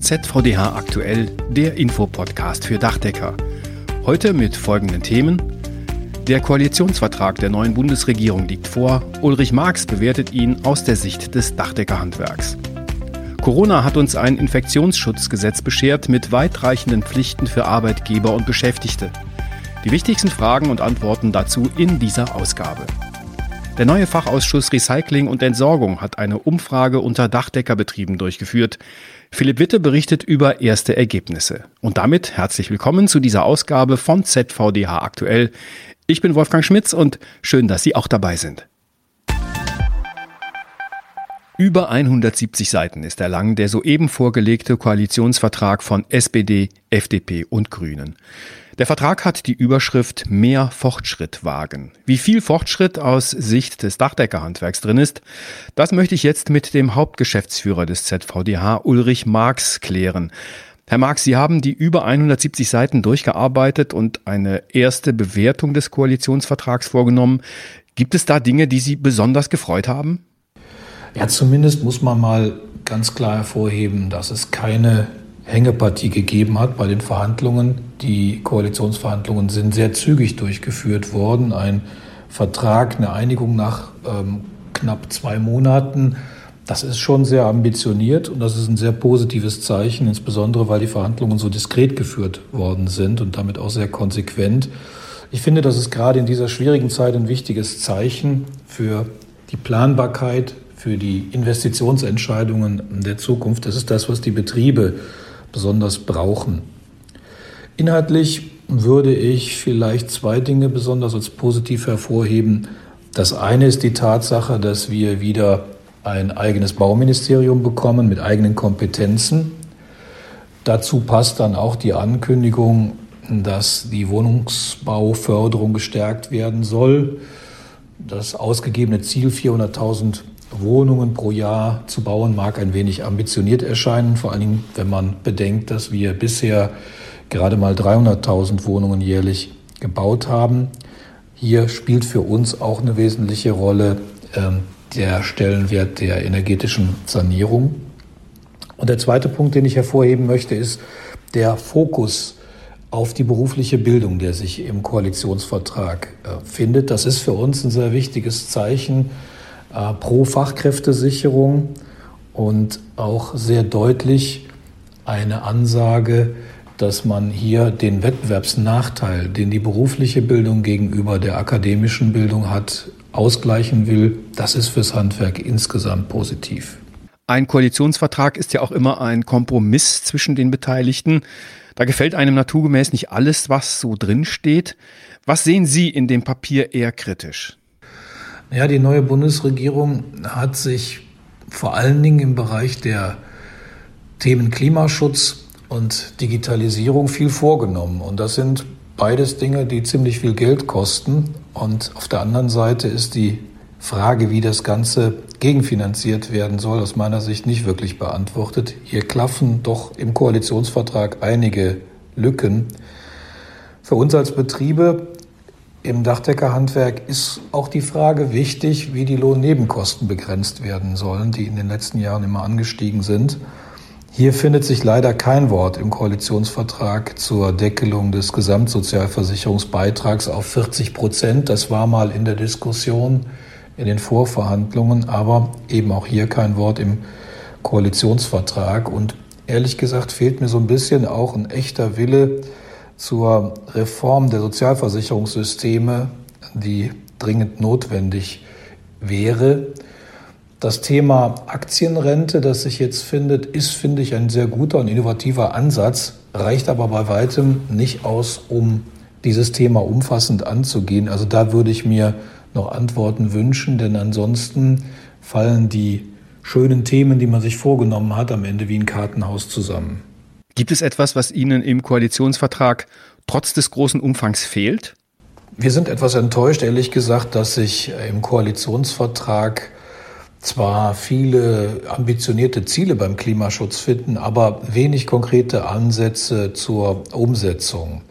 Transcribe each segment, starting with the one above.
ZVDH aktuell, der Infopodcast für Dachdecker. Heute mit folgenden Themen. Der Koalitionsvertrag der neuen Bundesregierung liegt vor. Ulrich Marx bewertet ihn aus der Sicht des Dachdeckerhandwerks. Corona hat uns ein Infektionsschutzgesetz beschert mit weitreichenden Pflichten für Arbeitgeber und Beschäftigte. Die wichtigsten Fragen und Antworten dazu in dieser Ausgabe. Der neue Fachausschuss Recycling und Entsorgung hat eine Umfrage unter Dachdeckerbetrieben durchgeführt. Philipp Witte berichtet über erste Ergebnisse. Und damit herzlich willkommen zu dieser Ausgabe von ZVDH aktuell. Ich bin Wolfgang Schmitz und schön, dass Sie auch dabei sind. Über 170 Seiten ist er lang, der soeben vorgelegte Koalitionsvertrag von SPD, FDP und Grünen. Der Vertrag hat die Überschrift Mehr Fortschritt wagen. Wie viel Fortschritt aus Sicht des Dachdeckerhandwerks drin ist, das möchte ich jetzt mit dem Hauptgeschäftsführer des ZVDH, Ulrich Marx, klären. Herr Marx, Sie haben die über 170 Seiten durchgearbeitet und eine erste Bewertung des Koalitionsvertrags vorgenommen. Gibt es da Dinge, die Sie besonders gefreut haben? Ja, zumindest muss man mal ganz klar hervorheben, dass es keine Hängepartie gegeben hat bei den Verhandlungen. Die Koalitionsverhandlungen sind sehr zügig durchgeführt worden. Ein Vertrag, eine Einigung nach ähm, knapp zwei Monaten, das ist schon sehr ambitioniert und das ist ein sehr positives Zeichen, insbesondere weil die Verhandlungen so diskret geführt worden sind und damit auch sehr konsequent. Ich finde, das ist gerade in dieser schwierigen Zeit ein wichtiges Zeichen für die Planbarkeit, für die Investitionsentscheidungen der Zukunft. Das ist das, was die Betriebe besonders brauchen. Inhaltlich würde ich vielleicht zwei Dinge besonders als positiv hervorheben. Das eine ist die Tatsache, dass wir wieder ein eigenes Bauministerium bekommen mit eigenen Kompetenzen. Dazu passt dann auch die Ankündigung, dass die Wohnungsbauförderung gestärkt werden soll. Das ausgegebene Ziel 400.000 Wohnungen pro Jahr zu bauen, mag ein wenig ambitioniert erscheinen, vor Dingen, wenn man bedenkt, dass wir bisher gerade mal 300.000 Wohnungen jährlich gebaut haben. Hier spielt für uns auch eine wesentliche Rolle ähm, der Stellenwert der energetischen Sanierung. Und der zweite Punkt, den ich hervorheben möchte, ist der Fokus auf die berufliche Bildung, der sich im Koalitionsvertrag äh, findet. Das ist für uns ein sehr wichtiges Zeichen pro Fachkräftesicherung und auch sehr deutlich eine Ansage, dass man hier den Wettbewerbsnachteil, den die berufliche Bildung gegenüber der akademischen Bildung hat, ausgleichen will. Das ist fürs Handwerk insgesamt positiv. Ein Koalitionsvertrag ist ja auch immer ein Kompromiss zwischen den Beteiligten. Da gefällt einem naturgemäß nicht alles, was so drin steht. Was sehen Sie in dem Papier eher kritisch? Ja, die neue Bundesregierung hat sich vor allen Dingen im Bereich der Themen Klimaschutz und Digitalisierung viel vorgenommen. Und das sind beides Dinge, die ziemlich viel Geld kosten. Und auf der anderen Seite ist die Frage, wie das Ganze gegenfinanziert werden soll, aus meiner Sicht nicht wirklich beantwortet. Hier klaffen doch im Koalitionsvertrag einige Lücken. Für uns als Betriebe im Dachdeckerhandwerk ist auch die Frage wichtig, wie die Lohnnebenkosten begrenzt werden sollen, die in den letzten Jahren immer angestiegen sind. Hier findet sich leider kein Wort im Koalitionsvertrag zur Deckelung des Gesamtsozialversicherungsbeitrags auf 40 Prozent. Das war mal in der Diskussion in den Vorverhandlungen, aber eben auch hier kein Wort im Koalitionsvertrag. Und ehrlich gesagt fehlt mir so ein bisschen auch ein echter Wille, zur Reform der Sozialversicherungssysteme, die dringend notwendig wäre. Das Thema Aktienrente, das sich jetzt findet, ist, finde ich, ein sehr guter und innovativer Ansatz, reicht aber bei weitem nicht aus, um dieses Thema umfassend anzugehen. Also da würde ich mir noch Antworten wünschen, denn ansonsten fallen die schönen Themen, die man sich vorgenommen hat, am Ende wie ein Kartenhaus zusammen. Gibt es etwas, was Ihnen im Koalitionsvertrag trotz des großen Umfangs fehlt? Wir sind etwas enttäuscht, ehrlich gesagt, dass sich im Koalitionsvertrag zwar viele ambitionierte Ziele beim Klimaschutz finden, aber wenig konkrete Ansätze zur Umsetzung.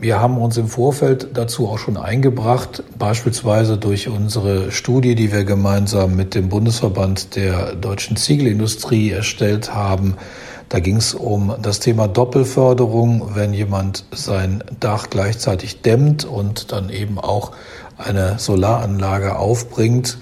wir haben uns im Vorfeld dazu auch schon eingebracht, beispielsweise durch unsere Studie, die wir gemeinsam mit dem Bundesverband der deutschen Ziegelindustrie erstellt haben. Da ging es um das Thema Doppelförderung, wenn jemand sein Dach gleichzeitig dämmt und dann eben auch eine Solaranlage aufbringt.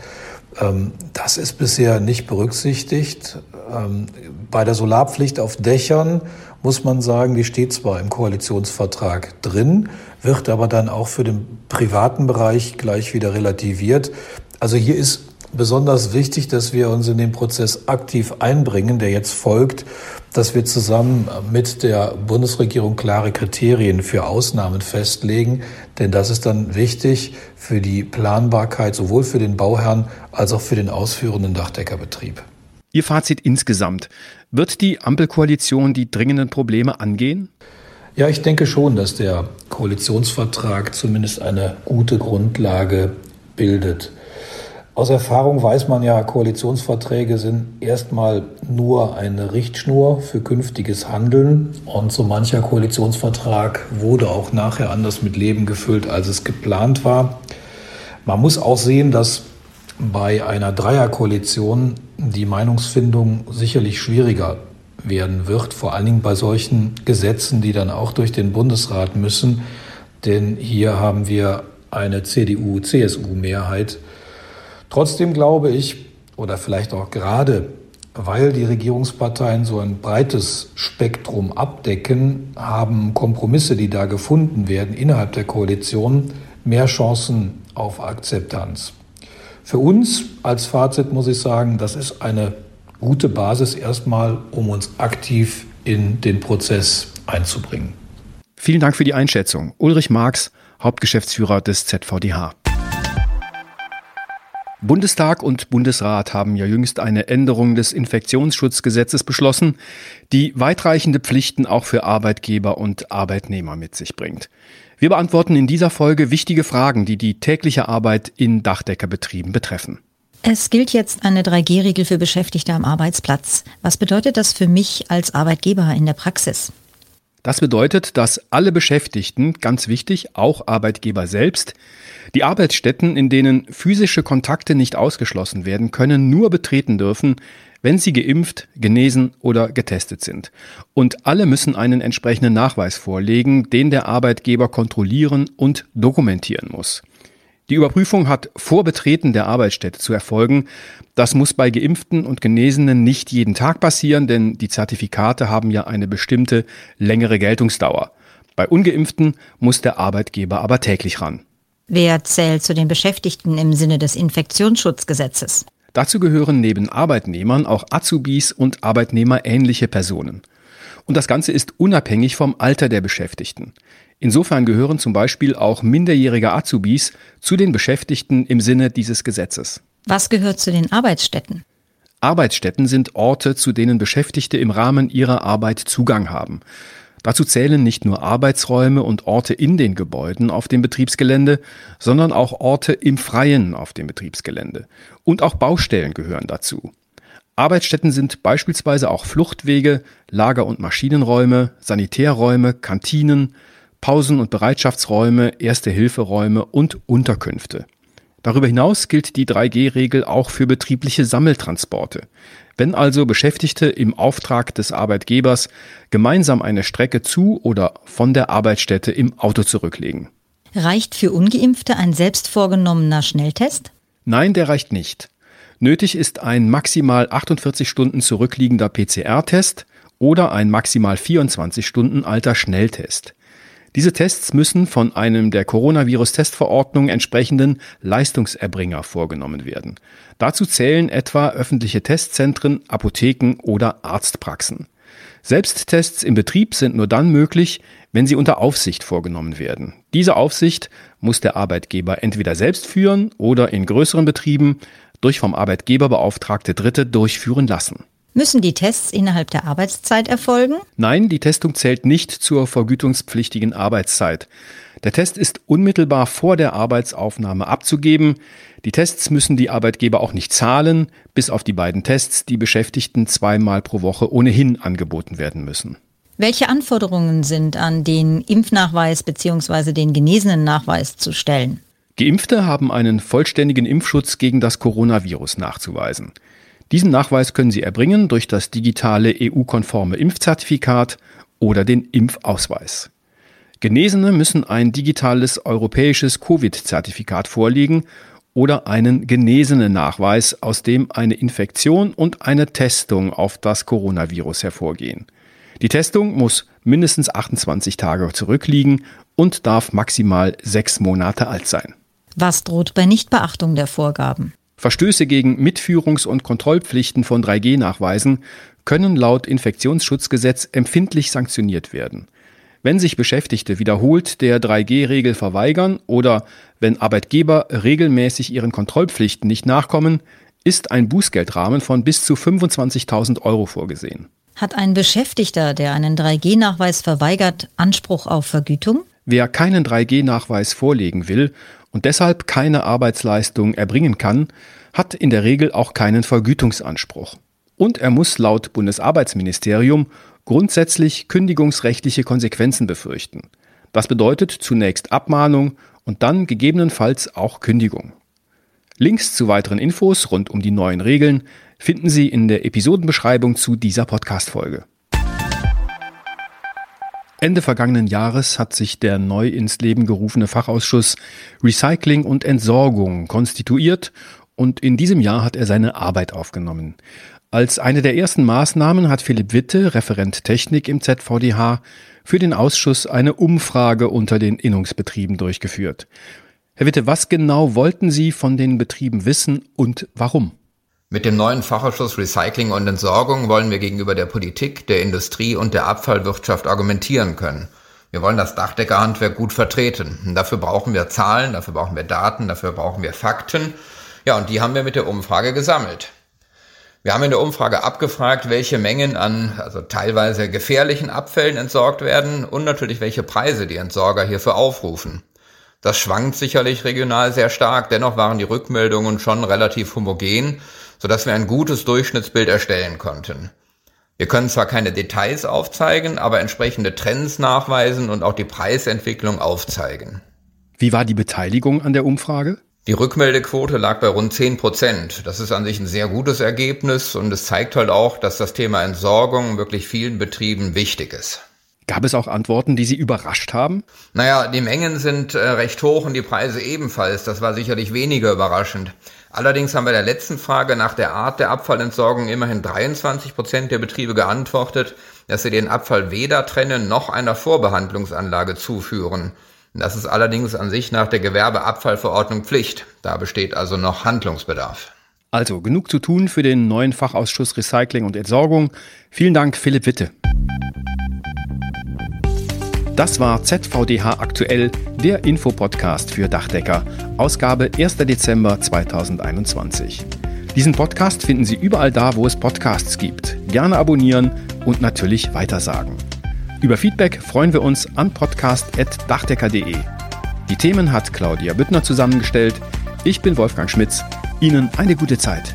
Ähm, das ist bisher nicht berücksichtigt. Ähm, bei der Solarpflicht auf Dächern muss man sagen, die steht zwar im Koalitionsvertrag drin, wird aber dann auch für den privaten Bereich gleich wieder relativiert. Also hier ist besonders wichtig, dass wir uns in den Prozess aktiv einbringen, der jetzt folgt, dass wir zusammen mit der Bundesregierung klare Kriterien für Ausnahmen festlegen. Denn das ist dann wichtig für die Planbarkeit sowohl für den Bauherrn als auch für den ausführenden Dachdeckerbetrieb. Ihr Fazit insgesamt. Wird die Ampelkoalition die dringenden Probleme angehen? Ja, ich denke schon, dass der Koalitionsvertrag zumindest eine gute Grundlage bildet. Aus Erfahrung weiß man ja, Koalitionsverträge sind erstmal nur eine Richtschnur für künftiges Handeln. Und so mancher Koalitionsvertrag wurde auch nachher anders mit Leben gefüllt, als es geplant war. Man muss auch sehen, dass bei einer Dreierkoalition die Meinungsfindung sicherlich schwieriger werden wird, vor allen Dingen bei solchen Gesetzen, die dann auch durch den Bundesrat müssen. Denn hier haben wir eine CDU-CSU-Mehrheit, Trotzdem glaube ich, oder vielleicht auch gerade, weil die Regierungsparteien so ein breites Spektrum abdecken, haben Kompromisse, die da gefunden werden innerhalb der Koalition, mehr Chancen auf Akzeptanz. Für uns als Fazit muss ich sagen, das ist eine gute Basis erstmal, um uns aktiv in den Prozess einzubringen. Vielen Dank für die Einschätzung. Ulrich Marx, Hauptgeschäftsführer des ZVDH. Bundestag und Bundesrat haben ja jüngst eine Änderung des Infektionsschutzgesetzes beschlossen, die weitreichende Pflichten auch für Arbeitgeber und Arbeitnehmer mit sich bringt. Wir beantworten in dieser Folge wichtige Fragen, die die tägliche Arbeit in Dachdeckerbetrieben betreffen. Es gilt jetzt eine 3G-Regel für Beschäftigte am Arbeitsplatz. Was bedeutet das für mich als Arbeitgeber in der Praxis? Das bedeutet, dass alle Beschäftigten, ganz wichtig, auch Arbeitgeber selbst, die Arbeitsstätten, in denen physische Kontakte nicht ausgeschlossen werden können, nur betreten dürfen, wenn sie geimpft, genesen oder getestet sind. Und alle müssen einen entsprechenden Nachweis vorlegen, den der Arbeitgeber kontrollieren und dokumentieren muss. Die Überprüfung hat vor Betreten der Arbeitsstätte zu erfolgen. Das muss bei Geimpften und Genesenen nicht jeden Tag passieren, denn die Zertifikate haben ja eine bestimmte längere Geltungsdauer. Bei ungeimpften muss der Arbeitgeber aber täglich ran. Wer zählt zu den Beschäftigten im Sinne des Infektionsschutzgesetzes? Dazu gehören neben Arbeitnehmern auch Azubis und arbeitnehmerähnliche Personen. Und das Ganze ist unabhängig vom Alter der Beschäftigten. Insofern gehören zum Beispiel auch minderjährige Azubis zu den Beschäftigten im Sinne dieses Gesetzes. Was gehört zu den Arbeitsstätten? Arbeitsstätten sind Orte, zu denen Beschäftigte im Rahmen ihrer Arbeit Zugang haben. Dazu zählen nicht nur Arbeitsräume und Orte in den Gebäuden auf dem Betriebsgelände, sondern auch Orte im Freien auf dem Betriebsgelände. Und auch Baustellen gehören dazu. Arbeitsstätten sind beispielsweise auch Fluchtwege, Lager- und Maschinenräume, Sanitärräume, Kantinen, Pausen- und Bereitschaftsräume, Erste-Hilferäume und Unterkünfte. Darüber hinaus gilt die 3G-Regel auch für betriebliche Sammeltransporte. Wenn also Beschäftigte im Auftrag des Arbeitgebers gemeinsam eine Strecke zu oder von der Arbeitsstätte im Auto zurücklegen. Reicht für ungeimpfte ein selbst vorgenommener Schnelltest? Nein, der reicht nicht. Nötig ist ein maximal 48 Stunden zurückliegender PCR-Test oder ein maximal 24 Stunden alter Schnelltest. Diese Tests müssen von einem der Coronavirus-Testverordnung entsprechenden Leistungserbringer vorgenommen werden. Dazu zählen etwa öffentliche Testzentren, Apotheken oder Arztpraxen. Selbsttests im Betrieb sind nur dann möglich, wenn sie unter Aufsicht vorgenommen werden. Diese Aufsicht muss der Arbeitgeber entweder selbst führen oder in größeren Betrieben durch vom Arbeitgeber beauftragte Dritte durchführen lassen. Müssen die Tests innerhalb der Arbeitszeit erfolgen? Nein, die Testung zählt nicht zur vergütungspflichtigen Arbeitszeit. Der Test ist unmittelbar vor der Arbeitsaufnahme abzugeben. Die Tests müssen die Arbeitgeber auch nicht zahlen, bis auf die beiden Tests, die Beschäftigten zweimal pro Woche ohnehin angeboten werden müssen. Welche Anforderungen sind an den Impfnachweis bzw. den genesenen Nachweis zu stellen? Geimpfte haben einen vollständigen Impfschutz gegen das Coronavirus nachzuweisen. Diesen Nachweis können sie erbringen durch das digitale EU-konforme Impfzertifikat oder den Impfausweis. Genesene müssen ein digitales europäisches Covid-Zertifikat vorlegen oder einen genesenen Nachweis, aus dem eine Infektion und eine Testung auf das Coronavirus hervorgehen. Die Testung muss mindestens 28 Tage zurückliegen und darf maximal sechs Monate alt sein. Was droht bei Nichtbeachtung der Vorgaben? Verstöße gegen Mitführungs- und Kontrollpflichten von 3G-Nachweisen können laut Infektionsschutzgesetz empfindlich sanktioniert werden. Wenn sich Beschäftigte wiederholt der 3G-Regel verweigern oder wenn Arbeitgeber regelmäßig ihren Kontrollpflichten nicht nachkommen, ist ein Bußgeldrahmen von bis zu 25.000 Euro vorgesehen. Hat ein Beschäftigter, der einen 3G-Nachweis verweigert, Anspruch auf Vergütung? Wer keinen 3G-Nachweis vorlegen will und deshalb keine Arbeitsleistung erbringen kann, hat in der Regel auch keinen Vergütungsanspruch. Und er muss laut Bundesarbeitsministerium grundsätzlich kündigungsrechtliche Konsequenzen befürchten. Das bedeutet zunächst Abmahnung und dann gegebenenfalls auch Kündigung. Links zu weiteren Infos rund um die neuen Regeln finden Sie in der Episodenbeschreibung zu dieser Podcast-Folge. Ende vergangenen Jahres hat sich der neu ins Leben gerufene Fachausschuss Recycling und Entsorgung konstituiert und in diesem Jahr hat er seine Arbeit aufgenommen. Als eine der ersten Maßnahmen hat Philipp Witte, Referent Technik im ZVDH, für den Ausschuss eine Umfrage unter den Innungsbetrieben durchgeführt. Herr Witte, was genau wollten Sie von den Betrieben wissen und warum? Mit dem neuen Fachausschuss Recycling und Entsorgung wollen wir gegenüber der Politik, der Industrie und der Abfallwirtschaft argumentieren können. Wir wollen das Dachdeckerhandwerk gut vertreten. Und dafür brauchen wir Zahlen, dafür brauchen wir Daten, dafür brauchen wir Fakten. Ja, und die haben wir mit der Umfrage gesammelt. Wir haben in der Umfrage abgefragt, welche Mengen an also teilweise gefährlichen Abfällen entsorgt werden und natürlich welche Preise die Entsorger hierfür aufrufen. Das schwankt sicherlich regional sehr stark, dennoch waren die Rückmeldungen schon relativ homogen sodass wir ein gutes Durchschnittsbild erstellen konnten. Wir können zwar keine Details aufzeigen, aber entsprechende Trends nachweisen und auch die Preisentwicklung aufzeigen. Wie war die Beteiligung an der Umfrage? Die Rückmeldequote lag bei rund 10 Prozent. Das ist an sich ein sehr gutes Ergebnis und es zeigt halt auch, dass das Thema Entsorgung wirklich vielen Betrieben wichtig ist. Gab es auch Antworten, die Sie überrascht haben? Naja, die Mengen sind äh, recht hoch und die Preise ebenfalls. Das war sicherlich weniger überraschend. Allerdings haben bei der letzten Frage nach der Art der Abfallentsorgung immerhin 23 Prozent der Betriebe geantwortet, dass sie den Abfall weder trennen noch einer Vorbehandlungsanlage zuführen. Das ist allerdings an sich nach der Gewerbeabfallverordnung Pflicht. Da besteht also noch Handlungsbedarf. Also genug zu tun für den neuen Fachausschuss Recycling und Entsorgung. Vielen Dank, Philipp Witte. Das war ZVDH aktuell, der Infopodcast für Dachdecker, Ausgabe 1. Dezember 2021. Diesen Podcast finden Sie überall da, wo es Podcasts gibt. Gerne abonnieren und natürlich weitersagen. Über Feedback freuen wir uns an podcast.dachdecker.de. Die Themen hat Claudia Büttner zusammengestellt. Ich bin Wolfgang Schmitz. Ihnen eine gute Zeit.